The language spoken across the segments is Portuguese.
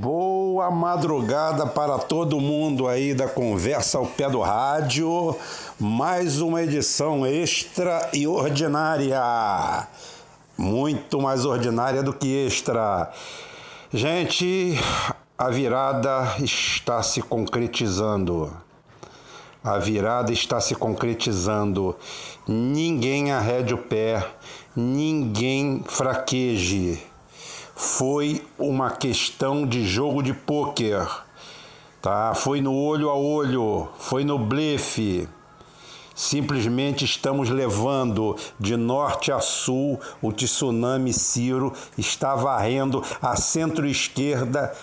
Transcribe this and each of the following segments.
Boa madrugada para todo mundo aí da Conversa ao Pé do Rádio. Mais uma edição extra e ordinária. Muito mais ordinária do que extra. Gente, a virada está se concretizando. A virada está se concretizando. Ninguém arrede o pé, ninguém fraqueje foi uma questão de jogo de pôquer, tá? Foi no olho a olho, foi no blefe. Simplesmente estamos levando de norte a sul o tsunami Ciro está varrendo a centro-esquerda,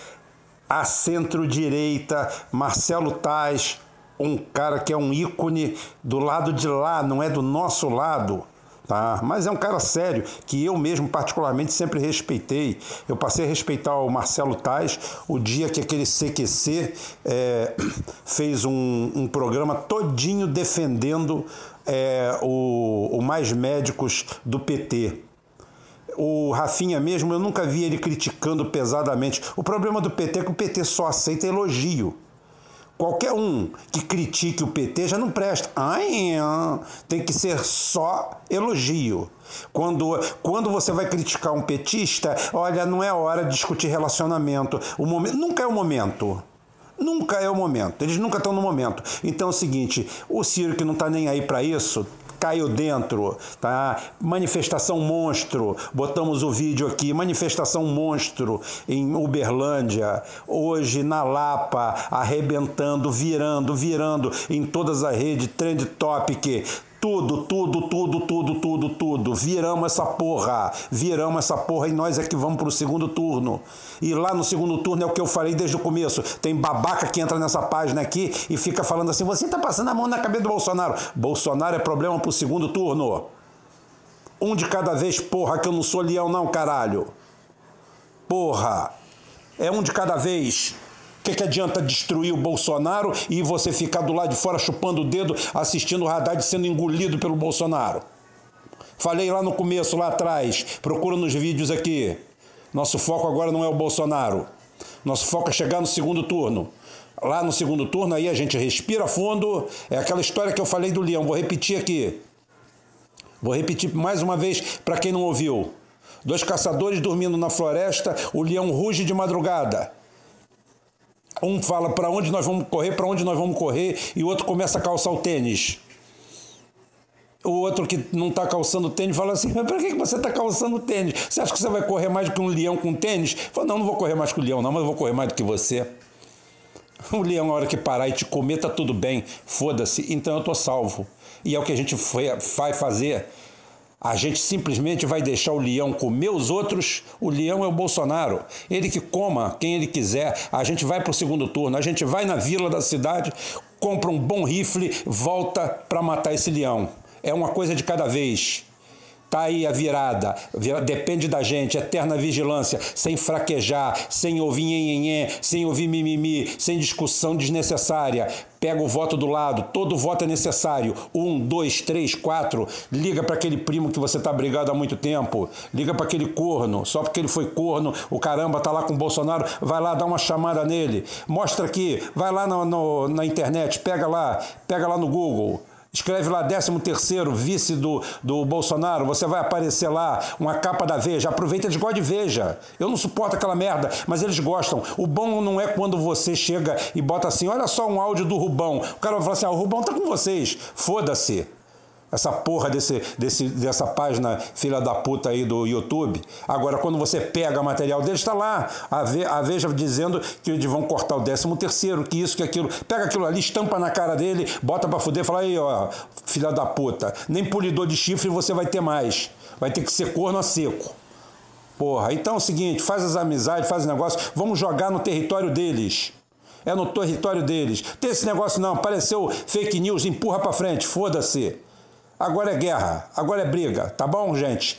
a centro-direita, Marcelo Tais, um cara que é um ícone do lado de lá, não é do nosso lado. Tá? Mas é um cara sério, que eu mesmo particularmente sempre respeitei. Eu passei a respeitar o Marcelo Tais o dia que aquele CQC é, fez um, um, programa todinho defendendo é, o, o Mais Médicos do PT o Rafinha mesmo, eu nunca vi ele criticando pesadamente. O problema do PT é que o PT só aceita elogio. Qualquer um que critique o PT já não presta. Ai, tem que ser só elogio. Quando, quando você vai criticar um petista, olha, não é hora de discutir relacionamento. O momento, nunca é o momento. Nunca é o momento. Eles nunca estão no momento. Então é o seguinte: o Ciro que não está nem aí para isso, caiu dentro, tá? Manifestação monstro, botamos o vídeo aqui, manifestação monstro em Uberlândia, hoje na Lapa, arrebentando, virando, virando em todas as redes, trend topic, tudo, tudo, tudo, tudo, tudo, tudo. Viramos essa porra. Viramos essa porra e nós é que vamos pro segundo turno. E lá no segundo turno é o que eu falei desde o começo. Tem babaca que entra nessa página aqui e fica falando assim: você tá passando a mão na cabeça do Bolsonaro. Bolsonaro é problema pro segundo turno. Um de cada vez, porra, que eu não sou leão, não, caralho. Porra. É um de cada vez que, que adianta destruir o Bolsonaro e você ficar do lado de fora chupando o dedo, assistindo o Haddad sendo engolido pelo Bolsonaro? Falei lá no começo, lá atrás, procura nos vídeos aqui. Nosso foco agora não é o Bolsonaro. Nosso foco é chegar no segundo turno. Lá no segundo turno, aí a gente respira fundo. É aquela história que eu falei do leão. Vou repetir aqui. Vou repetir mais uma vez para quem não ouviu. Dois caçadores dormindo na floresta, o leão ruge de madrugada. Um fala para onde nós vamos correr, para onde nós vamos correr, e o outro começa a calçar o tênis. O outro que não está calçando tênis fala assim: Mas para que você está calçando tênis? Você acha que você vai correr mais do que um leão com tênis? Fala: Não, não vou correr mais que o leão, não, mas eu vou correr mais do que você. O leão, na hora que parar e te comer, tá tudo bem, foda-se, então eu tô salvo. E é o que a gente vai fazer a gente simplesmente vai deixar o leão comer os outros. O leão é o Bolsonaro. Ele que coma quem ele quiser. A gente vai para o segundo turno. A gente vai na vila da cidade, compra um bom rifle, volta para matar esse leão. É uma coisa de cada vez. Tá aí a virada, depende da gente, eterna vigilância, sem fraquejar, sem ouvir nhenhenhé, sem ouvir mimimi, sem discussão desnecessária. Pega o voto do lado, todo voto é necessário. Um, dois, três, quatro. Liga para aquele primo que você está brigado há muito tempo. Liga para aquele corno, só porque ele foi corno, o caramba tá lá com o Bolsonaro, vai lá dar uma chamada nele. Mostra aqui, vai lá no, no, na internet, pega lá, pega lá no Google. Escreve lá 13 terceiro vice do, do Bolsonaro, você vai aparecer lá, uma capa da Veja. Aproveita, eles gostam de Veja. Eu não suporto aquela merda, mas eles gostam. O bom não é quando você chega e bota assim, olha só um áudio do Rubão. O cara vai falar assim, ah, o Rubão tá com vocês. Foda-se essa porra desse, desse, dessa página filha da puta aí do YouTube. Agora, quando você pega material deles, está lá a, Ve, a Veja dizendo que eles vão cortar o 13 terceiro, que isso, que aquilo. Pega aquilo ali, estampa na cara dele, bota para fuder e fala aí, ó, filha da puta, nem polidor de chifre você vai ter mais. Vai ter que ser corno a seco. Porra, então é o seguinte, faz as amizades, faz o negócio, vamos jogar no território deles. É no território deles. Tem esse negócio não, apareceu fake news, empurra para frente, foda-se. Agora é guerra, agora é briga, tá bom, gente?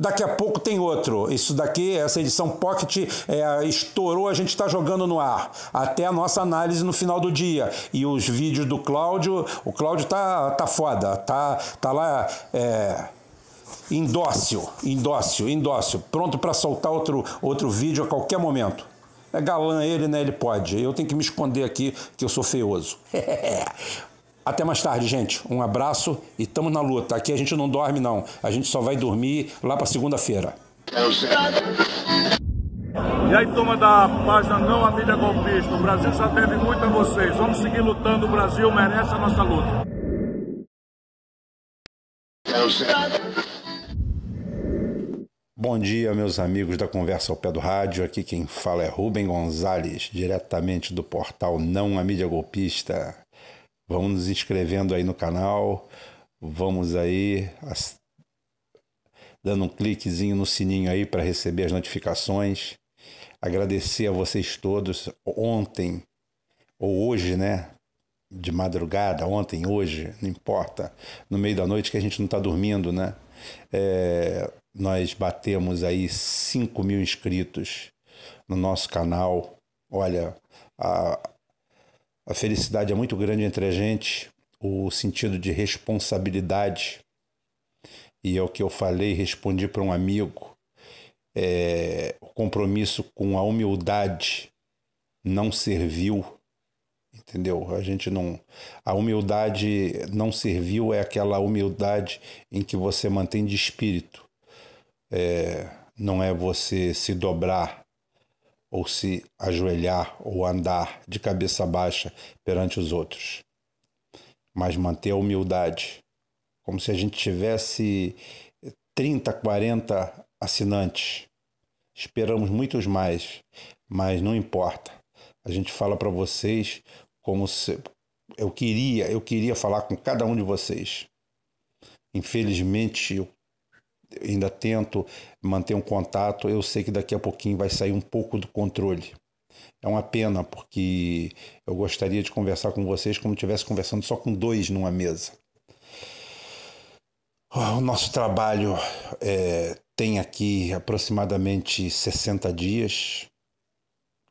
Daqui a pouco tem outro. Isso daqui, essa edição Pocket, é, estourou, a gente está jogando no ar. Até a nossa análise no final do dia. E os vídeos do Cláudio, o Cláudio tá, tá foda, tá, tá lá. É, indócil, indócil, indócil, pronto para soltar outro, outro vídeo a qualquer momento. É galã ele, né? Ele pode. Eu tenho que me esconder aqui, que eu sou feioso. Até mais tarde, gente. Um abraço e estamos na luta. Aqui a gente não dorme, não. A gente só vai dormir lá para segunda-feira. E aí, turma da página Não a Mídia Golpista. O Brasil já deve muito a vocês. Vamos seguir lutando. O Brasil merece a nossa luta. Bom dia, meus amigos da Conversa ao Pé do Rádio. Aqui quem fala é Rubem Gonzalez, diretamente do portal Não a Mídia Golpista. Vamos nos inscrevendo aí no canal, vamos aí dando um cliquezinho no sininho aí para receber as notificações. Agradecer a vocês todos. Ontem, ou hoje, né? De madrugada, ontem, hoje, não importa, no meio da noite que a gente não está dormindo, né? É, nós batemos aí 5 mil inscritos no nosso canal. Olha, a, a felicidade é muito grande entre a gente, o sentido de responsabilidade. E é o que eu falei, respondi para um amigo. É, o compromisso com a humildade não serviu, entendeu? A gente não. A humildade não serviu é aquela humildade em que você mantém de espírito é, não é você se dobrar ou se ajoelhar ou andar de cabeça baixa perante os outros, mas manter a humildade, como se a gente tivesse 30, 40 assinantes. Esperamos muitos mais, mas não importa. A gente fala para vocês como se eu queria, eu queria falar com cada um de vocês. Infelizmente, ainda tento manter um contato, eu sei que daqui a pouquinho vai sair um pouco do controle. É uma pena, porque eu gostaria de conversar com vocês como se estivesse conversando só com dois numa mesa. O nosso trabalho é, tem aqui aproximadamente 60 dias,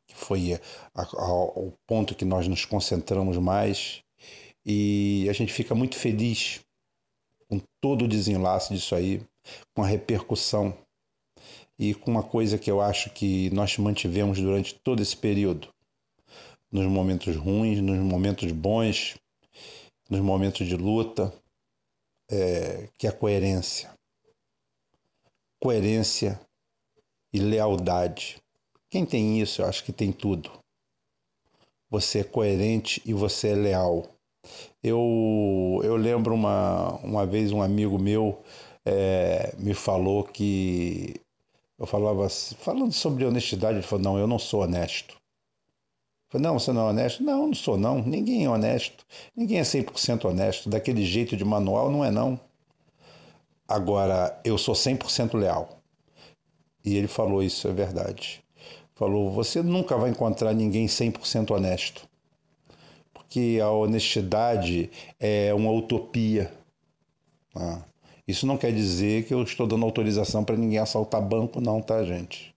que foi o ponto que nós nos concentramos mais, e a gente fica muito feliz com todo o desenlace disso aí com a repercussão e com uma coisa que eu acho que nós mantivemos durante todo esse período, nos momentos ruins, nos momentos bons, nos momentos de luta, é, que é a coerência. Coerência e lealdade. Quem tem isso, eu acho que tem tudo. Você é coerente e você é leal. Eu, eu lembro uma, uma vez um amigo meu é, me falou que eu falava falando sobre honestidade, ele falou: "Não, eu não sou honesto". Eu falei: "Não, você não é honesto?". "Não, não sou não. Ninguém é honesto. Ninguém é 100% honesto. Daquele jeito de manual não é não. Agora, eu sou 100% leal". E ele falou isso, é verdade. Falou: "Você nunca vai encontrar ninguém 100% honesto". Porque a honestidade é uma utopia. Ah. Isso não quer dizer que eu estou dando autorização para ninguém assaltar banco, não, tá, gente?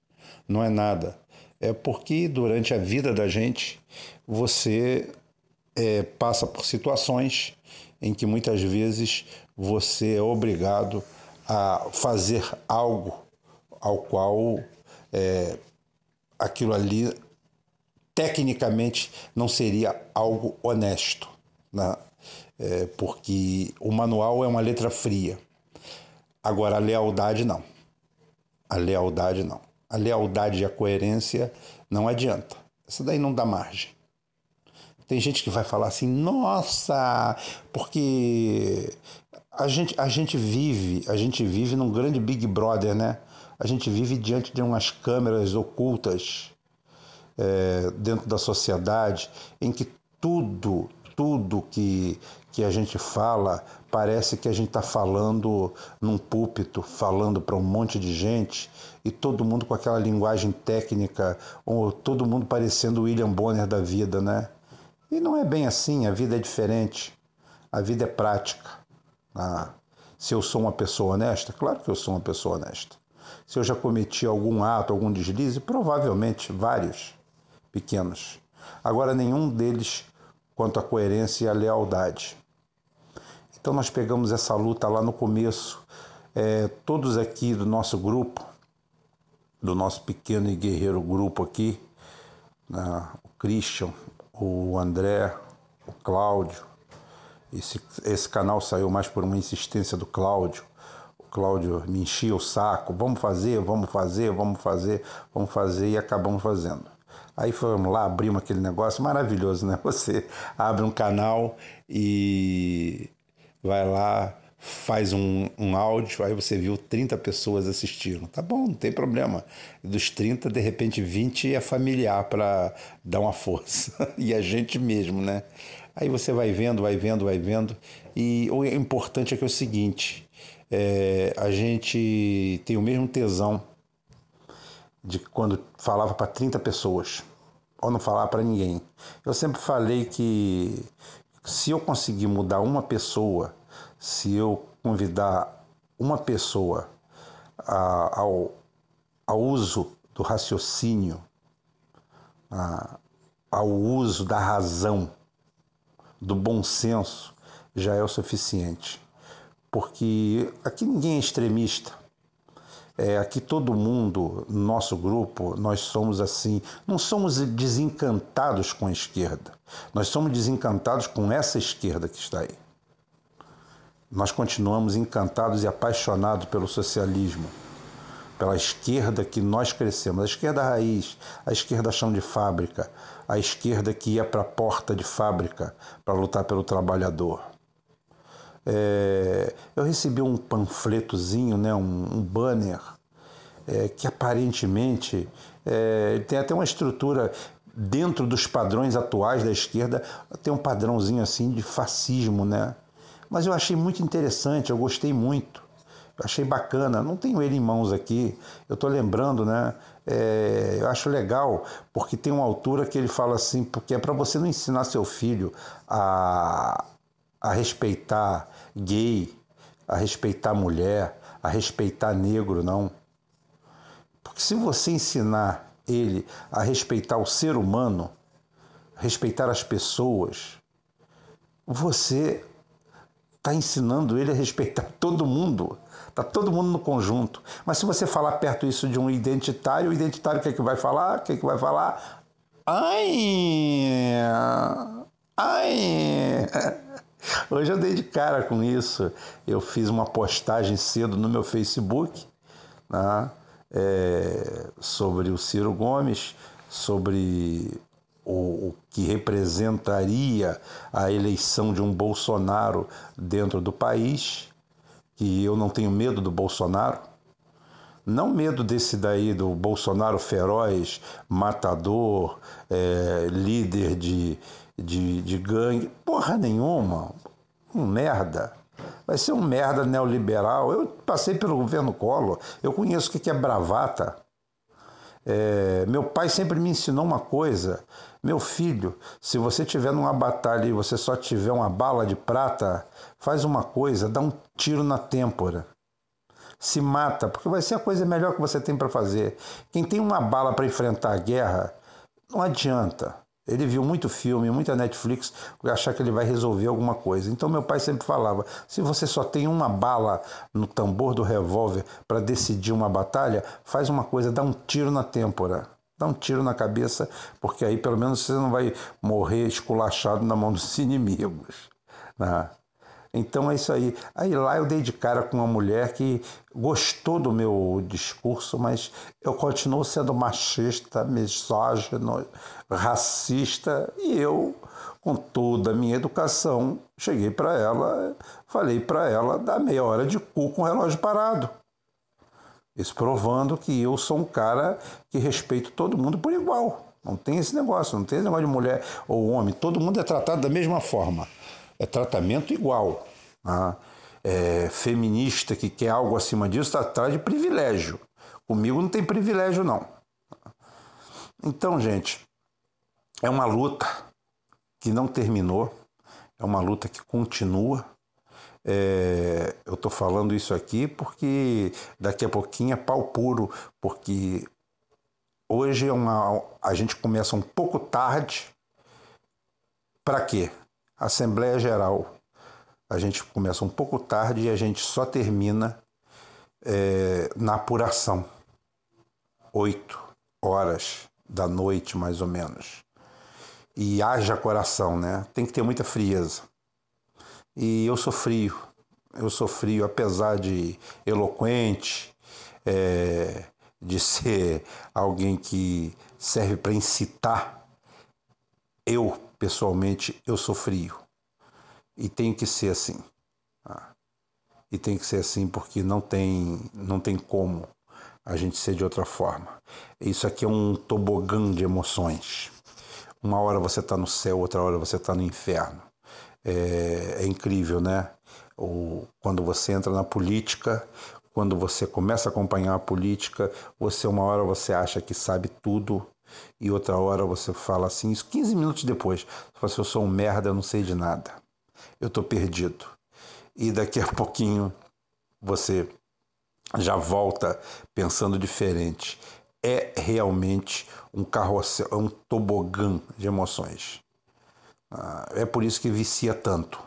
Não é nada. É porque durante a vida da gente você é, passa por situações em que muitas vezes você é obrigado a fazer algo ao qual é, aquilo ali tecnicamente não seria algo honesto, né? É, porque o manual é uma letra fria. Agora, a lealdade não. A lealdade não. A lealdade e a coerência não adianta. Isso daí não dá margem. Tem gente que vai falar assim, nossa, porque a gente, a gente vive, a gente vive num grande Big Brother, né? A gente vive diante de umas câmeras ocultas é, dentro da sociedade em que tudo, tudo que, que a gente fala parece que a gente está falando num púlpito, falando para um monte de gente e todo mundo com aquela linguagem técnica, ou todo mundo parecendo William Bonner da vida, né? E não é bem assim, a vida é diferente, a vida é prática. Ah, se eu sou uma pessoa honesta, claro que eu sou uma pessoa honesta. Se eu já cometi algum ato, algum deslize, provavelmente vários pequenos. Agora, nenhum deles quanto à coerência e à lealdade. Então nós pegamos essa luta lá no começo, é, todos aqui do nosso grupo, do nosso pequeno e guerreiro grupo aqui, né? o Christian, o André, o Cláudio. Esse, esse canal saiu mais por uma insistência do Cláudio. O Cláudio me enchia o saco, vamos fazer, vamos fazer, vamos fazer, vamos fazer e acabamos fazendo. Aí fomos lá, abrimos aquele negócio maravilhoso, né? Você abre um canal e vai lá, faz um, um áudio, aí você viu 30 pessoas assistindo. Tá bom, não tem problema. Dos 30, de repente 20 é familiar para dar uma força. e a gente mesmo, né? Aí você vai vendo, vai vendo, vai vendo. E o importante é que é o seguinte: é, a gente tem o mesmo tesão de quando falava para 30 pessoas, ou não falar para ninguém. Eu sempre falei que se eu conseguir mudar uma pessoa, se eu convidar uma pessoa a, ao, ao uso do raciocínio, a, ao uso da razão, do bom senso, já é o suficiente. Porque aqui ninguém é extremista. É, aqui todo mundo, nosso grupo, nós somos assim. Não somos desencantados com a esquerda. Nós somos desencantados com essa esquerda que está aí nós continuamos encantados e apaixonados pelo socialismo, pela esquerda que nós crescemos, a esquerda raiz, a esquerda chão de fábrica, a esquerda que ia para a porta de fábrica para lutar pelo trabalhador. É, eu recebi um panfletozinho, né, um, um banner, é, que aparentemente é, tem até uma estrutura dentro dos padrões atuais da esquerda, tem um padrãozinho assim de fascismo, né? Mas eu achei muito interessante, eu gostei muito. Eu achei bacana. Não tenho ele em mãos aqui. Eu estou lembrando, né? É, eu acho legal, porque tem uma altura que ele fala assim, porque é para você não ensinar seu filho a, a respeitar gay, a respeitar mulher, a respeitar negro, não. Porque se você ensinar ele a respeitar o ser humano, respeitar as pessoas, você está ensinando ele a respeitar todo mundo. Está todo mundo no conjunto. Mas se você falar perto isso de um identitário, o identitário o que, é que vai falar? O que, é que vai falar? Ai! Ai! Hoje eu dei de cara com isso. Eu fiz uma postagem cedo no meu Facebook né, é, sobre o Ciro Gomes, sobre o, o que representaria a eleição de um Bolsonaro dentro do país, que eu não tenho medo do Bolsonaro, não medo desse daí do Bolsonaro feroz, matador, é, líder de, de, de gangue, porra nenhuma, um merda. Vai ser um merda neoliberal. Eu passei pelo governo Collor, eu conheço o que é bravata. É, meu pai sempre me ensinou uma coisa: meu filho, se você tiver numa batalha e você só tiver uma bala de prata, faz uma coisa, dá um tiro na têmpora. Se mata, porque vai ser a coisa melhor que você tem para fazer. Quem tem uma bala para enfrentar a guerra, não adianta. Ele viu muito filme, muita Netflix, achar que ele vai resolver alguma coisa. Então meu pai sempre falava: se você só tem uma bala no tambor do revólver para decidir uma batalha, faz uma coisa, dá um tiro na têmpora. Dá um tiro na cabeça, porque aí pelo menos você não vai morrer esculachado na mão dos inimigos. Né? Então é isso aí. Aí lá eu dei de cara com uma mulher que gostou do meu discurso, mas eu continuo sendo machista, misógino, racista e eu, com toda a minha educação, cheguei para ela, falei para ela dar meia hora de cu com o relógio parado. Isso provando que eu sou um cara que respeito todo mundo por igual. Não tem esse negócio, não tem esse negócio de mulher ou homem. Todo mundo é tratado da mesma forma é tratamento igual. Né? É, feminista que quer algo acima disso está atrás de privilégio. Comigo não tem privilégio, não. Então, gente, é uma luta que não terminou, é uma luta que continua. É, eu estou falando isso aqui porque daqui a pouquinho é pau puro, porque hoje é uma, a gente começa um pouco tarde. Para quê? Assembleia Geral. A gente começa um pouco tarde e a gente só termina é, na apuração. Oito horas da noite, mais ou menos. E haja coração, né? Tem que ter muita frieza. E eu sou frio. Eu sou frio, apesar de eloquente, é, de ser alguém que serve para incitar. Eu, pessoalmente, eu sou frio. E tem que ser assim. Tá? E tem que ser assim porque não tem, não tem como a gente ser de outra forma. Isso aqui é um tobogã de emoções. Uma hora você está no céu, outra hora você está no inferno. É, é, incrível, né? Quando você entra na política, quando você começa a acompanhar a política, você uma hora você acha que sabe tudo e outra hora você fala assim, isso 15 minutos depois, você fala assim, eu sou um merda, eu não sei de nada. Eu estou perdido. E daqui a pouquinho você já volta pensando diferente. É realmente um carrossel, é um tobogã de emoções. Ah, é por isso que vicia tanto,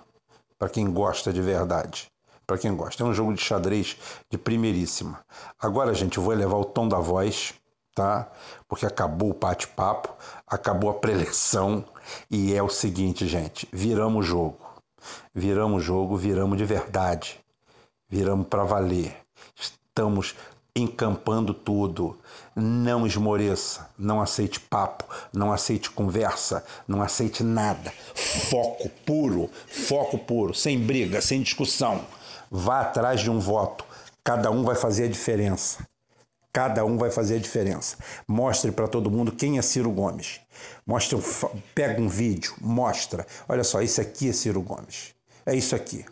para quem gosta de verdade. Para quem gosta. É um jogo de xadrez de primeiríssima. Agora, gente, eu vou elevar o tom da voz, tá? Porque acabou o bate-papo, acabou a preleção. E é o seguinte, gente: viramos o jogo. Viramos o jogo, viramos de verdade. Viramos para valer estamos encampando tudo. Não esmoreça, não aceite papo, não aceite conversa, não aceite nada. Foco puro, foco puro, sem briga, sem discussão. Vá atrás de um voto. Cada um vai fazer a diferença. Cada um vai fazer a diferença. Mostre para todo mundo quem é Ciro Gomes. Mostre, pega um vídeo, mostra. Olha só, isso aqui é Ciro Gomes. É isso aqui.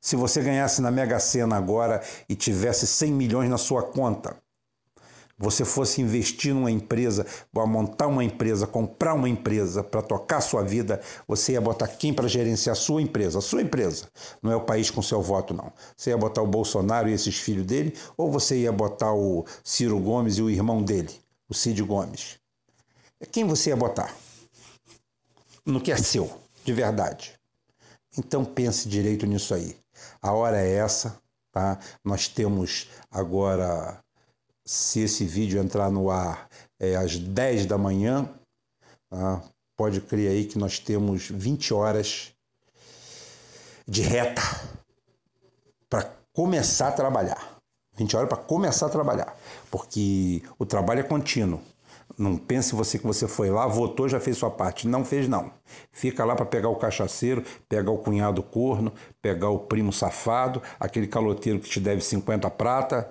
Se você ganhasse na Mega Sena agora e tivesse 100 milhões na sua conta, você fosse investir numa empresa, montar uma empresa, comprar uma empresa para tocar sua vida, você ia botar quem para gerenciar a sua empresa? A sua empresa. Não é o país com seu voto, não. Você ia botar o Bolsonaro e esses filhos dele, ou você ia botar o Ciro Gomes e o irmão dele, o Cid Gomes? Quem você ia botar? No que é seu, de verdade. Então pense direito nisso aí. A hora é essa, tá? Nós temos agora, se esse vídeo entrar no ar, é às 10 da manhã, tá? pode crer aí que nós temos 20 horas de reta para começar a trabalhar. 20 horas para começar a trabalhar, porque o trabalho é contínuo. Não pense você que você foi lá, votou, já fez sua parte. Não fez, não. Fica lá para pegar o cachaceiro, pegar o cunhado corno, pegar o primo safado, aquele caloteiro que te deve 50 prata.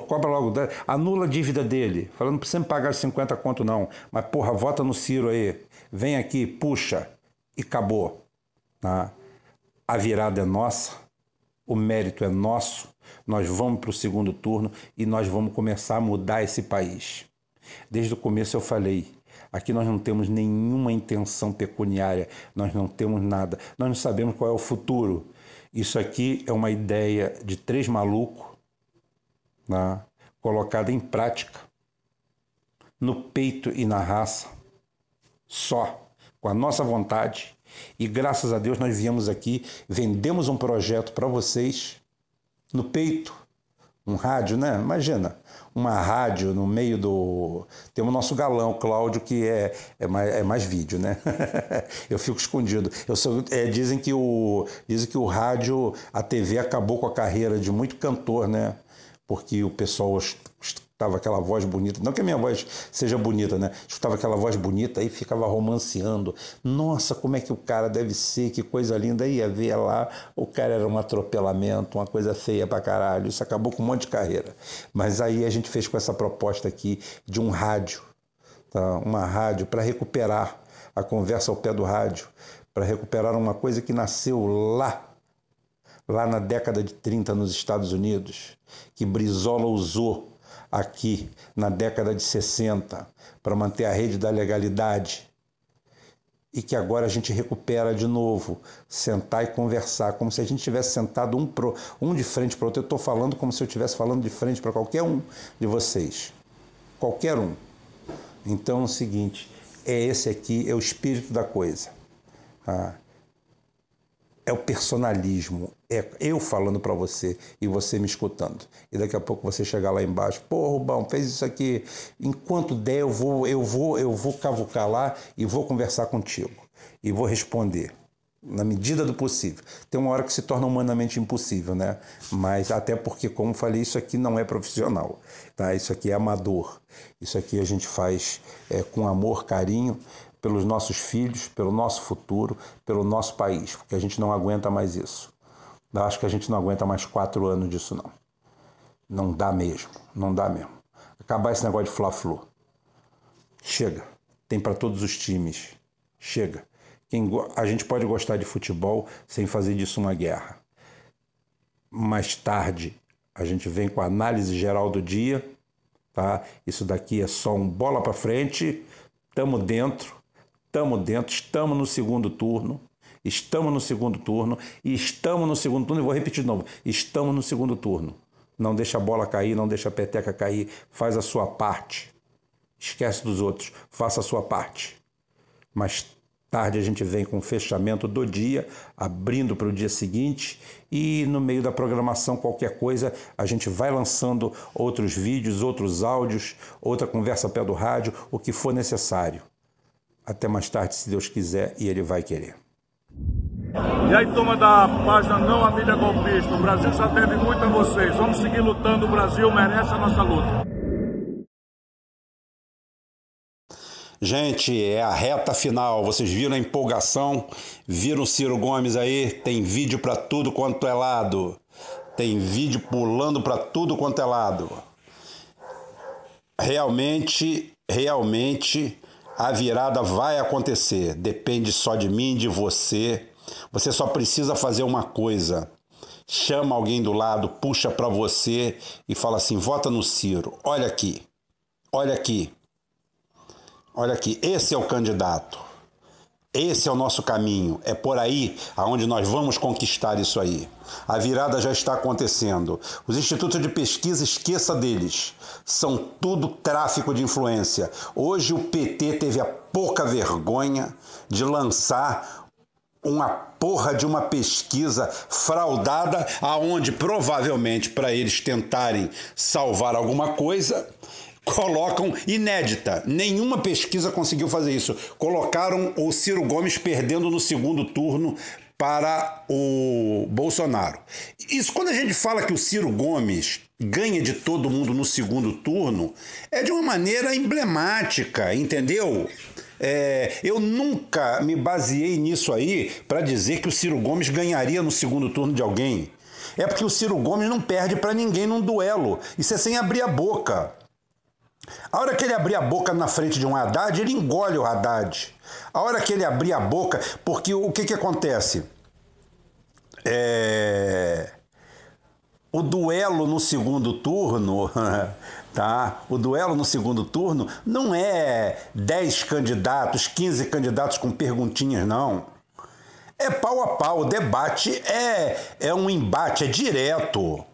Cobra logo, anula a dívida dele. Falando, não precisa me pagar 50 conto, não. Mas, porra, vota no Ciro aí. Vem aqui, puxa. E acabou. Tá? A virada é nossa, o mérito é nosso. Nós vamos para o segundo turno e nós vamos começar a mudar esse país. Desde o começo eu falei, aqui nós não temos nenhuma intenção pecuniária, nós não temos nada, nós não sabemos qual é o futuro. Isso aqui é uma ideia de três malucos né, colocada em prática, no peito e na raça, só, com a nossa vontade. E graças a Deus nós viemos aqui, vendemos um projeto para vocês, no peito, um rádio, né? Imagina, uma rádio no meio do. Tem o nosso galão, Cláudio, que é, é, mais, é mais vídeo, né? eu fico escondido. Eu sou, é, dizem, que o, dizem que o rádio, a TV acabou com a carreira de muito cantor, né? Porque o pessoal escutava aquela voz bonita, não que a minha voz seja bonita, né? Escutava aquela voz bonita e ficava romanceando. Nossa, como é que o cara deve ser, que coisa linda. Ia ver lá, o cara era um atropelamento, uma coisa feia pra caralho. Isso acabou com um monte de carreira. Mas aí a gente fez com essa proposta aqui de um rádio, tá? uma rádio para recuperar a conversa ao pé do rádio, para recuperar uma coisa que nasceu lá lá na década de 30 nos Estados Unidos, que Brizola usou aqui na década de 60 para manter a rede da legalidade e que agora a gente recupera de novo, sentar e conversar, como se a gente tivesse sentado um, pro, um de frente para o outro. Eu estou falando como se eu estivesse falando de frente para qualquer um de vocês. Qualquer um. Então é o seguinte, é esse aqui, é o espírito da coisa. Ah, é o personalismo. É eu falando para você e você me escutando. E daqui a pouco você chegar lá embaixo, pô, Rubão, fez isso aqui. Enquanto der, eu vou, eu vou, eu vou cavucar lá e vou conversar contigo. E vou responder. Na medida do possível. Tem uma hora que se torna humanamente impossível, né? Mas até porque, como falei, isso aqui não é profissional, tá? Isso aqui é amador. Isso aqui a gente faz é, com amor, carinho, pelos nossos filhos, pelo nosso futuro, pelo nosso país, porque a gente não aguenta mais isso. Eu acho que a gente não aguenta mais quatro anos disso, não. Não dá mesmo, não dá mesmo. Acabar esse negócio de Fla-Flu. Chega. Tem para todos os times. Chega. Quem, a gente pode gostar de futebol sem fazer disso uma guerra. Mais tarde, a gente vem com a análise geral do dia, tá? Isso daqui é só um bola para frente, estamos dentro, Estamos dentro, estamos no segundo turno. Estamos no segundo turno e estamos no segundo turno. E vou repetir de novo: estamos no segundo turno. Não deixa a bola cair, não deixa a peteca cair. Faz a sua parte. Esquece dos outros. Faça a sua parte. Mais tarde a gente vem com o fechamento do dia, abrindo para o dia seguinte e no meio da programação qualquer coisa a gente vai lançando outros vídeos, outros áudios, outra conversa pé do rádio, o que for necessário. Até mais tarde, se Deus quiser, e Ele vai querer. E aí, turma da página Não a Mídia Golpista, o Brasil já deve muito a vocês. Vamos seguir lutando, o Brasil merece a nossa luta. Gente, é a reta final. Vocês viram a empolgação? Viram o Ciro Gomes aí? Tem vídeo para tudo quanto é lado. Tem vídeo pulando para tudo quanto é lado. Realmente, realmente a virada vai acontecer, depende só de mim, de você. Você só precisa fazer uma coisa. Chama alguém do lado, puxa para você e fala assim: vota no Ciro. Olha aqui, olha aqui, olha aqui. Esse é o candidato. Esse é o nosso caminho, é por aí aonde nós vamos conquistar isso aí. A virada já está acontecendo. Os institutos de pesquisa, esqueça deles. São tudo tráfico de influência. Hoje o PT teve a pouca vergonha de lançar uma porra de uma pesquisa fraudada aonde provavelmente para eles tentarem salvar alguma coisa, colocam inédita. Nenhuma pesquisa conseguiu fazer isso. Colocaram o Ciro Gomes perdendo no segundo turno para o Bolsonaro. Isso quando a gente fala que o Ciro Gomes ganha de todo mundo no segundo turno, é de uma maneira emblemática, entendeu? É, eu nunca me baseei nisso aí para dizer que o Ciro Gomes ganharia no segundo turno de alguém. É porque o Ciro Gomes não perde para ninguém num duelo. Isso é sem abrir a boca. A hora que ele abrir a boca na frente de um Haddad, ele engole o Haddad. A hora que ele abrir a boca, porque o que, que acontece? É... O duelo no segundo turno, tá? O duelo no segundo turno não é 10 candidatos, 15 candidatos com perguntinhas, não. É pau a pau, o debate é, é um embate, é direto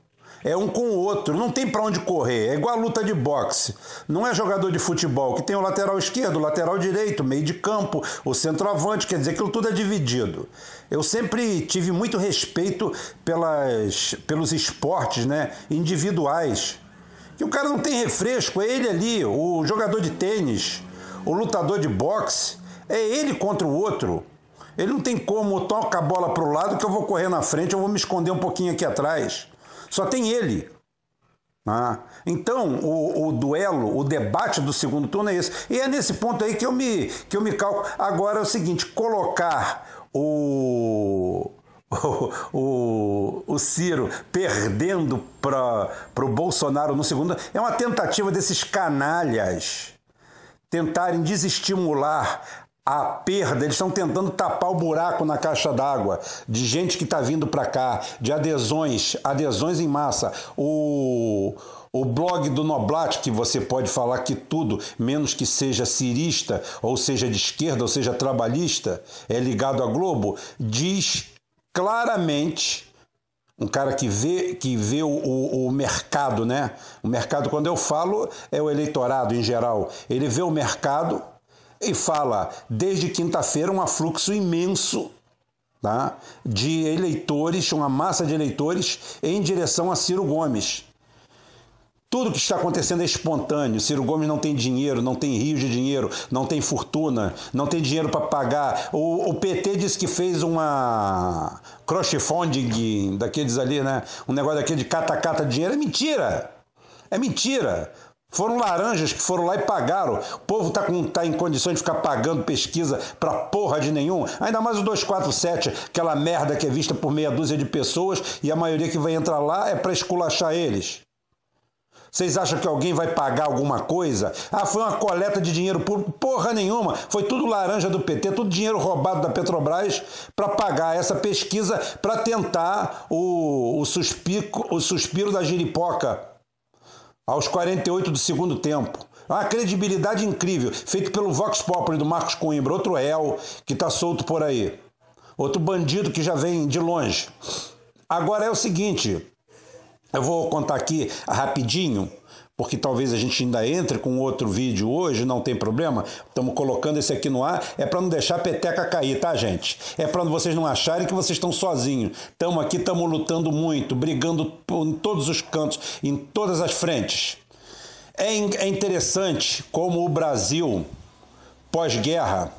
é um com o outro, não tem para onde correr. É igual a luta de boxe. Não é jogador de futebol que tem o lateral esquerdo, o lateral direito, meio de campo, o centroavante, quer dizer, aquilo tudo é dividido. Eu sempre tive muito respeito pelas, pelos esportes né, individuais. Que o cara não tem refresco, é ele ali, o jogador de tênis, o lutador de boxe, é ele contra o outro. Ele não tem como tocar a bola para o lado que eu vou correr na frente, eu vou me esconder um pouquinho aqui atrás. Só tem ele. Ah, então, o, o, duelo, o debate do segundo turno é esse. E é nesse ponto aí que eu me, que eu me calco. Agora é o seguinte: colocar o, o, o, o Ciro perdendo para o Bolsonaro no segundo é uma tentativa desses canalhas tentarem desestimular a perda, eles estão tentando tapar o buraco na caixa d'água de gente que está vindo para cá, de adesões, adesões em massa. O, o blog do Noblat, que você pode falar que tudo, menos que seja cirista, ou seja de esquerda, ou seja trabalhista, é ligado à Globo, diz claramente um cara que vê, que vê o, o, o, mercado, né? O mercado, quando eu falo, é o eleitorado em geral. Ele vê o mercado e fala: desde quinta-feira, um afluxo imenso tá? de eleitores, uma massa de eleitores em direção a Ciro Gomes. Tudo que está acontecendo é espontâneo. Ciro Gomes não tem dinheiro, não tem rio de dinheiro, não tem fortuna, não tem dinheiro para pagar. O, o, PT disse que fez uma crowdfunding daqueles ali, né? Um negócio daquele de cata-cata dinheiro. É mentira! É mentira! Foram laranjas que foram lá e pagaram. O povo está tá em condições de ficar pagando pesquisa para porra de nenhum. Ainda mais o 247, aquela merda que é vista por meia dúzia de pessoas e a maioria que vai entrar lá é para esculachar eles. Vocês acham que alguém vai pagar alguma coisa? Ah, foi uma coleta de dinheiro por porra nenhuma. Foi tudo laranja do PT, tudo dinheiro roubado da Petrobras para pagar essa pesquisa para tentar o, o, suspico, o suspiro da giripoca aos 48 do segundo tempo. Uma credibilidade incrível, feito pelo Vox Populi do Marcos Coimbra, outro réu que está solto por aí. Outro bandido que já vem de longe. Agora é o seguinte, eu vou contar aqui rapidinho, porque talvez a gente ainda entre com outro vídeo hoje, não tem problema. Estamos colocando esse aqui no ar, é para não deixar a peteca cair, tá, gente? É para vocês não acharem que vocês estão sozinhos. Estamos aqui, estamos lutando muito, brigando em todos os cantos, em todas as frentes. É, é interessante como o Brasil, pós-guerra,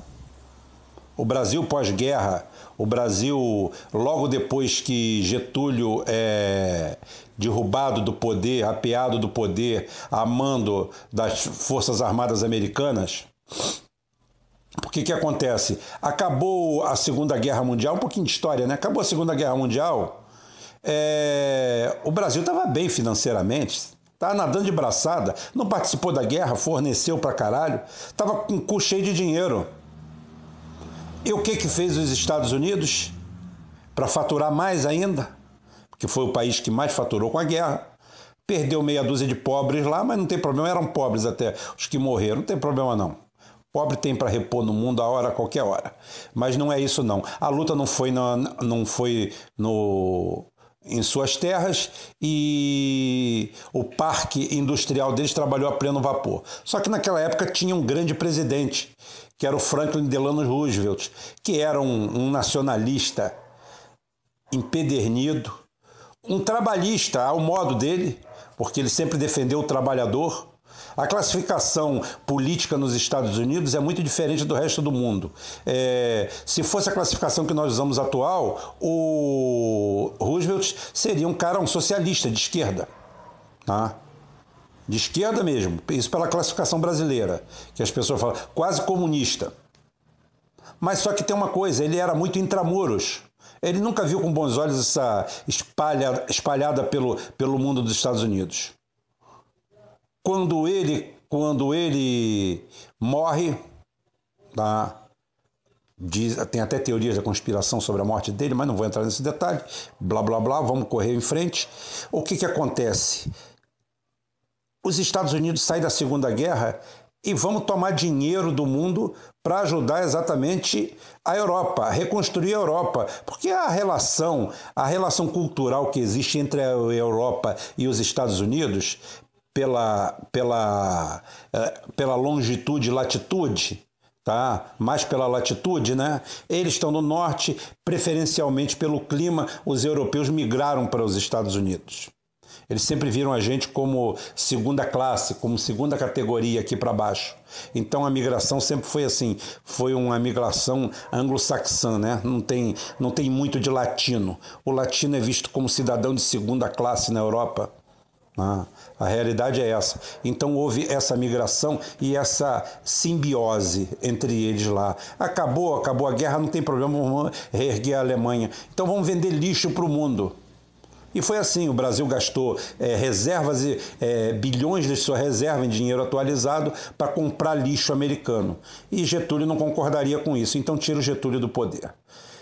o Brasil pós-guerra, o Brasil, logo depois que Getúlio é derrubado do poder, apeado do poder, a mando das Forças Armadas Americanas, o que, acontece? Acabou a Segunda Guerra Mundial, um pouquinho de história, né? Acabou a Segunda Guerra Mundial, é... o Brasil estava bem financeiramente, Tá nadando de braçada, não participou da guerra, forneceu pra caralho, tava com o cu cheio de dinheiro. E o que que fez os Estados Unidos para faturar mais ainda? Porque foi o país que mais faturou com a guerra. Perdeu meia dúzia de pobres lá, mas não tem problema, eram pobres até os que morreram, não tem problema não. Pobre tem para repor no mundo a hora, qualquer hora. Mas não é isso não. A luta não foi, no, não foi no, em suas terras e o parque industrial deles trabalhou a pleno vapor. Só que naquela época tinha um grande presidente que era o Franklin Delano Roosevelt, que era um, um nacionalista empedernido, um trabalhista ao modo dele, porque ele sempre defendeu o trabalhador. A classificação política nos Estados Unidos é muito diferente do resto do mundo. É, se fosse a classificação que nós usamos atual, o Roosevelt seria um cara, um socialista de esquerda. Tá? De esquerda mesmo, isso pela classificação brasileira, que as pessoas falam, quase comunista. Mas só que tem uma coisa, ele era muito intramuros. Ele nunca viu com bons olhos essa espalha, espalhada pelo, pelo mundo dos Estados Unidos. Quando ele, quando ele morre, tá? Diz, tem até teorias da conspiração sobre a morte dele, mas não vou entrar nesse detalhe. Blá blá blá, vamos correr em frente. O que, que acontece? Os Estados Unidos saem da Segunda Guerra e vamos tomar dinheiro do mundo para ajudar exatamente a Europa, reconstruir a Europa, porque a relação, a relação cultural que existe entre a Europa e os Estados Unidos pela pela eh, pela longitude e latitude, tá? Mais pela latitude, né? Eles estão no norte, preferencialmente pelo clima, os europeus migraram para os Estados Unidos. Eles sempre viram a gente como segunda classe, como segunda categoria aqui para baixo. Então a migração sempre foi assim, foi uma migração anglo-saxã, né? Não tem, não tem muito de latino. O latino é visto como cidadão de segunda classe na Europa. Ah, a realidade é essa. Então houve essa migração e essa simbiose entre eles lá. Acabou, acabou a guerra, não tem problema, vamos reerguer a Alemanha. Então vamos vender lixo para o mundo. E foi assim: o Brasil gastou é, reservas e é, bilhões de sua reserva em dinheiro atualizado para comprar lixo americano. E Getúlio não concordaria com isso, então tira o Getúlio do poder.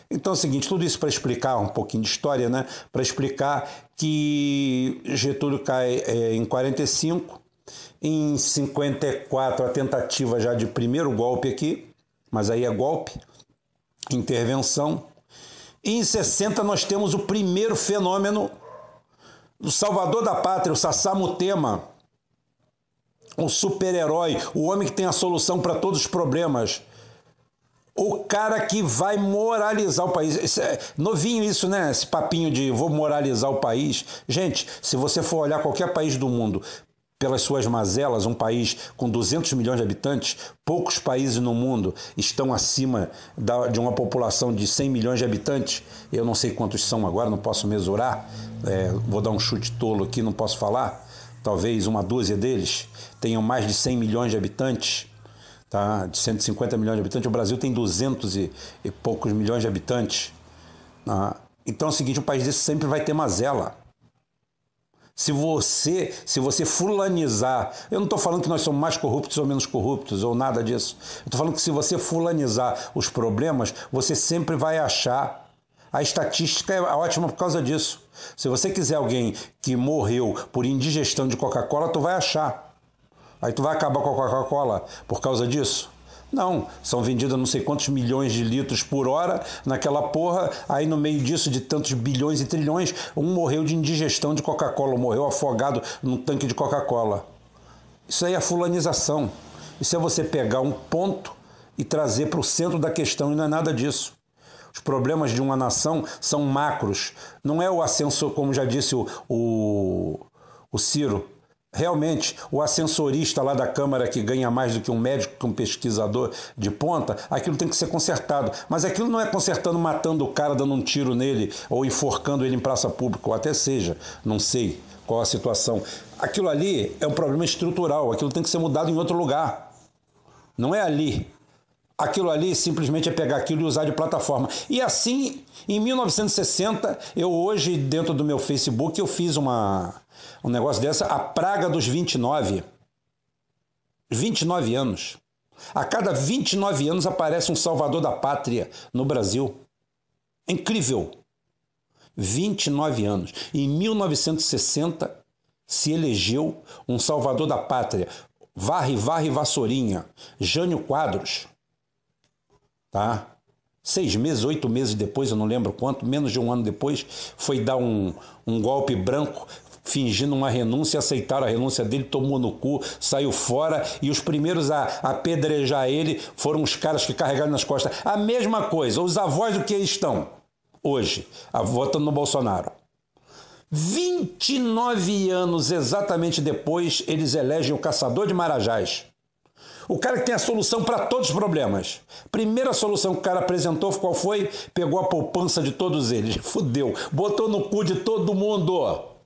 Então é o seguinte, tudo isso para explicar um pouquinho de história, né? Para explicar que Getúlio cai é, em 45, em 54 a tentativa já de primeiro golpe aqui, mas aí é golpe, intervenção. E em 60 nós temos o primeiro fenômeno do salvador da pátria, o Sassamutema, o super-herói, o homem que tem a solução para todos os problemas. o cara que vai moralizar o país. Isso é novinho isso, né? Esse papinho de vou moralizar o país. Gente, se você for olhar qualquer país do mundo pelas suas mazelas, um país com 200 milhões de habitantes, poucos países no mundo estão acima da, de uma população de 100 milhões de habitantes. Eu não sei quantos são agora, não posso mesurar. É, vou dar um chute tolo aqui, não posso falar. Talvez uma dúzia deles tenham mais de 100 milhões de habitantes tá? de 150 milhões de habitantes, o Brasil tem 200 e, e poucos milhões de habitantes. Tá? Então é o seguinte, um país desse sempre vai ter mazela. Se você, se você fulanizar, eu não estou falando que nós somos mais corruptos ou menos corruptos ou nada disso. Eu estou falando que se você fulanizar os problemas, você sempre vai achar. A estatística é ótima por causa disso. Se você quiser alguém que morreu por indigestão de Coca-Cola, tu vai achar. Aí tu vai acabar com a Coca-Cola por causa disso? Não, são vendidas não sei quantos milhões de litros por hora naquela porra, aí no meio disso de tantos bilhões e trilhões, um morreu de indigestão de Coca-Cola, morreu afogado num tanque de Coca-Cola. Isso aí é fulanização. Isso é você pegar um ponto e trazer para o centro da questão e não é nada disso. Os problemas de uma nação são macros. Não é o ascensor, como já disse o, o, o Ciro, Realmente, o ascensorista lá da Câmara que ganha mais do que um médico, que um pesquisador de ponta, aquilo tem que ser consertado. Mas aquilo não é consertando, matando o cara, dando um tiro nele ou enforcando ele em praça pública, ou até seja, não sei qual a situação. Aquilo ali é um problema estrutural, aquilo tem que ser mudado em outro lugar. Não é ali. Aquilo ali simplesmente é pegar aquilo e usar de plataforma. E assim, em 1960, eu hoje, dentro do meu Facebook, eu fiz uma um negócio dessa, a praga dos 29. 29 anos. A cada 29 anos aparece um salvador da pátria no Brasil. Incrível. 29 anos. Em 1960 se elegeu um salvador da pátria. Varre, varre, vassourinha. Jânio Quadros. Tá? Seis meses, oito meses depois, eu não lembro quanto, menos de um ano depois, foi dar um, um golpe branco, fingindo uma renúncia, aceitaram a renúncia dele, tomou no cu, saiu fora e os primeiros a apedrejar ele foram os caras que carregaram nas costas. A mesma coisa, os avós do que estão hoje, votando no Bolsonaro. 29 anos exatamente depois, eles elegem o caçador de Marajás. O cara que tem a solução para todos os problemas. Primeira solução que o cara apresentou, qual foi? Pegou a poupança de todos eles. Fudeu. Botou no cu de todo mundo.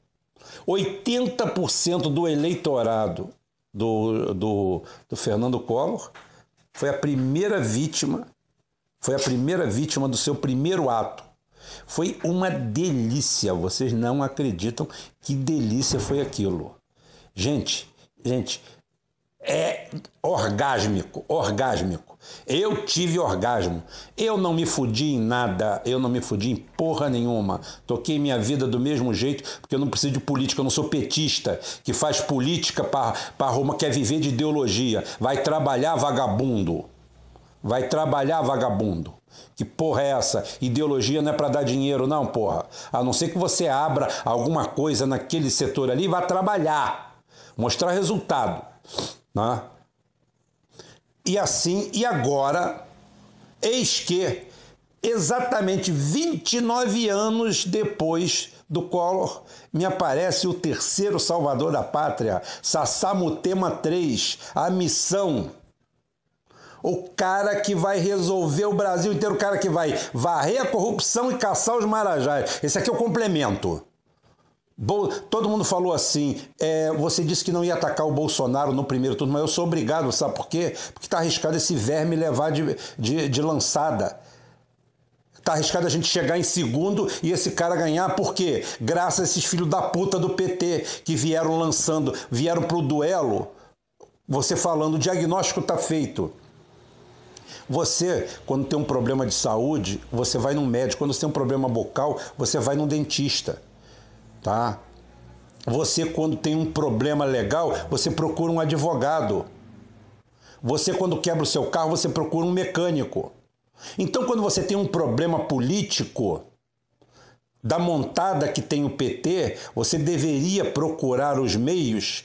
80% do eleitorado do, do, do Fernando Collor foi a primeira vítima, foi a primeira vítima do seu primeiro ato. Foi uma delícia, vocês não acreditam que delícia foi aquilo. Gente, gente, é orgásmico, orgásmico. Eu tive orgasmo. Eu não me fudi em nada, eu não me fudi em porra nenhuma. Toquei minha vida do mesmo jeito, porque eu não preciso de política, eu não sou petista que faz política para Roma, quer viver de ideologia. Vai trabalhar vagabundo. Vai trabalhar vagabundo. Que porra é essa? Ideologia não é para dar dinheiro, não, porra. A não ser que você abra alguma coisa naquele setor ali e vá trabalhar, mostrar resultado. Né? E assim, e agora, eis que, exatamente 29 anos depois do Collor, me aparece o terceiro salvador da pátria, Sassamutema III, a missão. O cara que vai resolver o Brasil inteiro, o cara que vai varrer a corrupção e caçar os marajás. Esse aqui é o complemento. Todo mundo falou assim: é, você disse que não ia atacar o Bolsonaro no primeiro turno, mas eu sou obrigado, sabe por quê? Porque está arriscado esse verme levar de, de, de lançada. Está arriscado a gente chegar em segundo e esse cara ganhar, por quê? Graças a esses filhos da puta do PT que vieram lançando, vieram para o duelo. Você falando, o diagnóstico está feito. Você, quando tem um problema de saúde, você vai num médico. Quando você tem um problema bucal, você vai num dentista tá? Você quando tem um problema legal, você procura um advogado. Você quando quebra o seu carro, você procura um mecânico. Então quando você tem um problema político, da montada que tem o PT, você deveria procurar os meios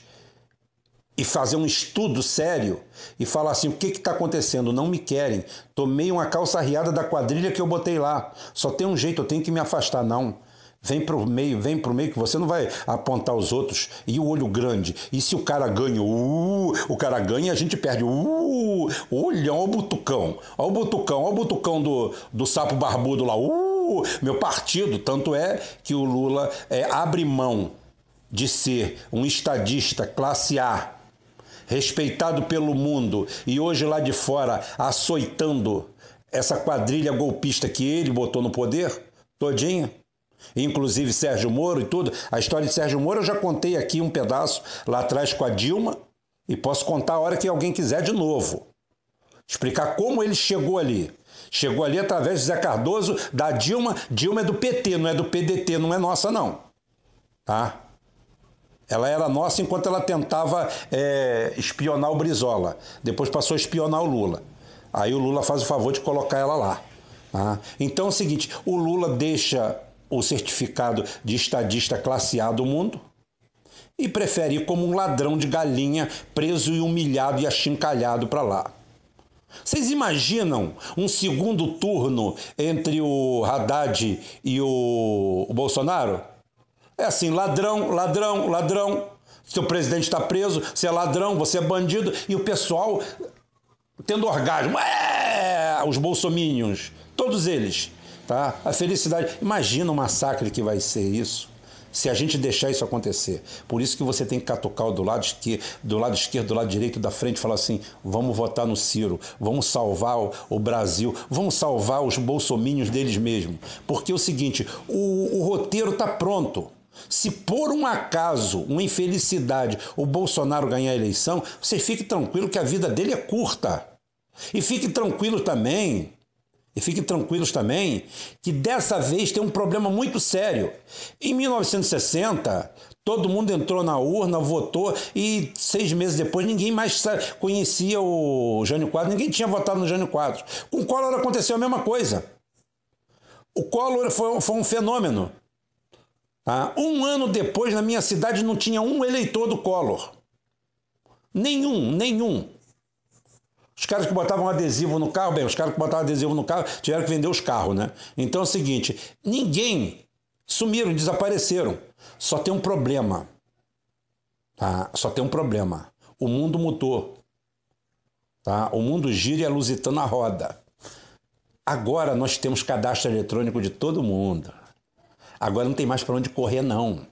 e fazer um estudo sério e falar assim: o que está acontecendo? Não me querem. Tomei uma calça riada da quadrilha que eu botei lá. Só tem um jeito, eu tenho que me afastar. Não. Vem para o meio, vem para o meio, que você não vai apontar os outros. E o olho grande. E se o cara ganha, uh, o cara ganha, a gente perde. Uh, olha, olha o butucão. Olha o butucão, olha o butucão do, do sapo barbudo lá. Uh, meu partido. Tanto é que o Lula é, abre mão de ser um estadista classe A respeitado pelo mundo e hoje lá de fora açoitando essa quadrilha golpista que ele botou no poder, todinha, inclusive Sérgio Moro e tudo. A história de Sérgio Moro eu já contei aqui um pedaço lá atrás com a Dilma e posso contar a hora que alguém quiser de novo. Explicar como ele chegou ali. Chegou ali através de Zé Cardoso, da Dilma. Dilma é do PT, não é do PDT, não é nossa, não. Tá? Ela era nossa enquanto ela tentava é, espionar o Brizola. Depois passou a espionar o Lula. Aí o Lula faz o favor de colocar ela lá. Tá? Então é o seguinte: o Lula deixa o certificado de estadista classe A do mundo e prefere ir como um ladrão de galinha preso e humilhado e achincalhado para lá. Vocês imaginam um segundo turno entre o Haddad e o, o Bolsonaro? É assim, ladrão, ladrão, ladrão. Seu presidente está preso, você é ladrão, você é bandido, e o pessoal tendo orgasmo. É, os bolsominions, todos eles. Tá? A felicidade. Imagina o massacre que vai ser isso se a gente deixar isso acontecer. Por isso que você tem que catucar do lado, esquerdo, do lado esquerdo, do lado direito, da frente, falar assim: vamos votar no Ciro, vamos salvar o, Brasil, vamos salvar os bolsomínios deles mesmos. Porque é o seguinte: o, o roteiro está pronto. Se por um acaso, uma infelicidade, o Bolsonaro ganhar a eleição, você fique tranquilo que a vida dele é curta. E fique tranquilo também, e fiquem tranquilos também, que dessa vez tem um problema muito sério. Em 1960, todo mundo entrou na urna, votou, e seis meses depois ninguém mais conhecia o Jânio Quadros, ninguém tinha votado no Jânio Quadros. Com o Collor aconteceu a mesma coisa. O Collor foi, foi um fenômeno. Ah, um ano depois, na minha cidade, não tinha um eleitor do Collor. Nenhum, nenhum. Os caras que botavam adesivo no carro, bem, os caras que botavam adesivo no carro tiveram que vender os carros, né? Então é o seguinte: ninguém sumiram, desapareceram. Só tem um problema. Tá? Só tem um problema. O mundo mudou. Tá? O mundo gira e a lusitana roda. Agora nós temos cadastro eletrônico de todo mundo. Agora não tem mais para onde correr, não.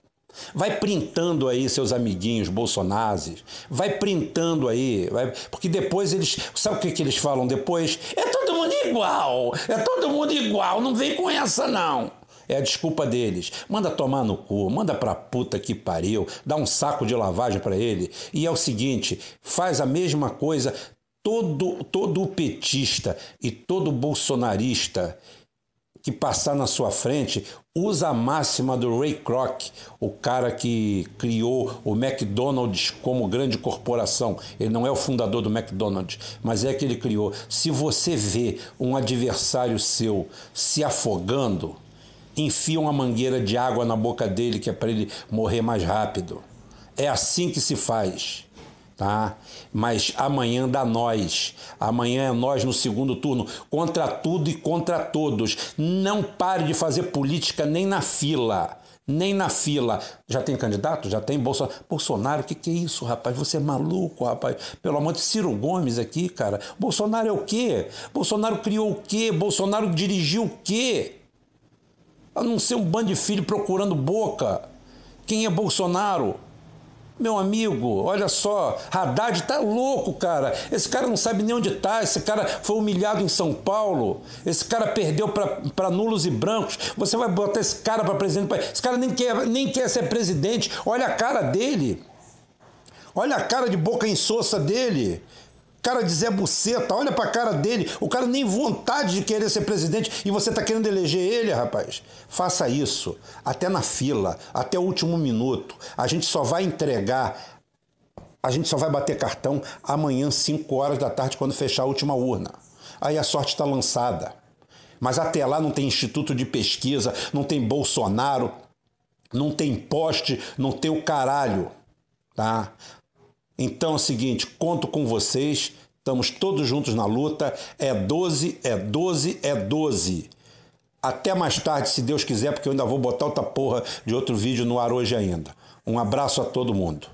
Vai printando aí seus amiguinhos bolsonazes. Vai printando aí. Vai... Porque depois eles. Sabe o que, que eles falam depois? É todo mundo igual. É todo mundo igual. Não vem com essa, não. É a desculpa deles. Manda tomar no cu, manda pra puta que pariu, dá um saco de lavagem para ele. E é o seguinte: faz a mesma coisa. Todo, todo petista e todo bolsonarista que passar na sua frente, usa a máxima do Ray Kroc, o cara que criou o McDonald's como grande corporação. Ele não é o fundador do McDonald's, mas é que ele criou. Se você vê um adversário seu se afogando, enfia uma mangueira de água na boca dele que é para ele morrer mais rápido. É assim que se faz tá? Mas amanhã dá nós. Amanhã é nós no segundo turno, contra tudo e contra todos. Não pare de fazer política nem na fila. Nem na fila. Já tem candidato? Já tem Bolsonaro? Bolsonaro, o que, que é isso, rapaz? Você é maluco, rapaz? Pelo amor de Ciro Gomes aqui, cara. Bolsonaro é o quê? Bolsonaro criou o quê? Bolsonaro dirigiu o quê? A não ser um bando de filho procurando boca. Quem é Bolsonaro? Meu amigo, olha só, Haddad tá louco, cara. Esse cara não sabe nem onde tá. Esse cara foi humilhado em São Paulo. Esse cara perdeu para nulos e brancos. Você vai botar esse cara para presidente? Esse cara nem quer, nem quer ser presidente. Olha a cara dele. Olha a cara de boca insossa dele cara de Zé Buceta, olha pra cara dele, o cara nem vontade de querer ser presidente e você tá querendo eleger ele, rapaz. Faça isso, até na fila, até o último minuto. A gente só vai entregar, a gente só vai bater cartão amanhã, 5 horas da tarde, quando fechar a última urna. Aí a sorte está lançada. Mas até lá não tem instituto de pesquisa, não tem Bolsonaro, não tem poste, não tem o caralho, tá? Então é o seguinte, conto com vocês, estamos todos juntos na luta. É 12, é 12, é 12. Até mais tarde, se Deus quiser, porque eu ainda vou botar outra porra de outro vídeo no ar hoje ainda. Um abraço a todo mundo.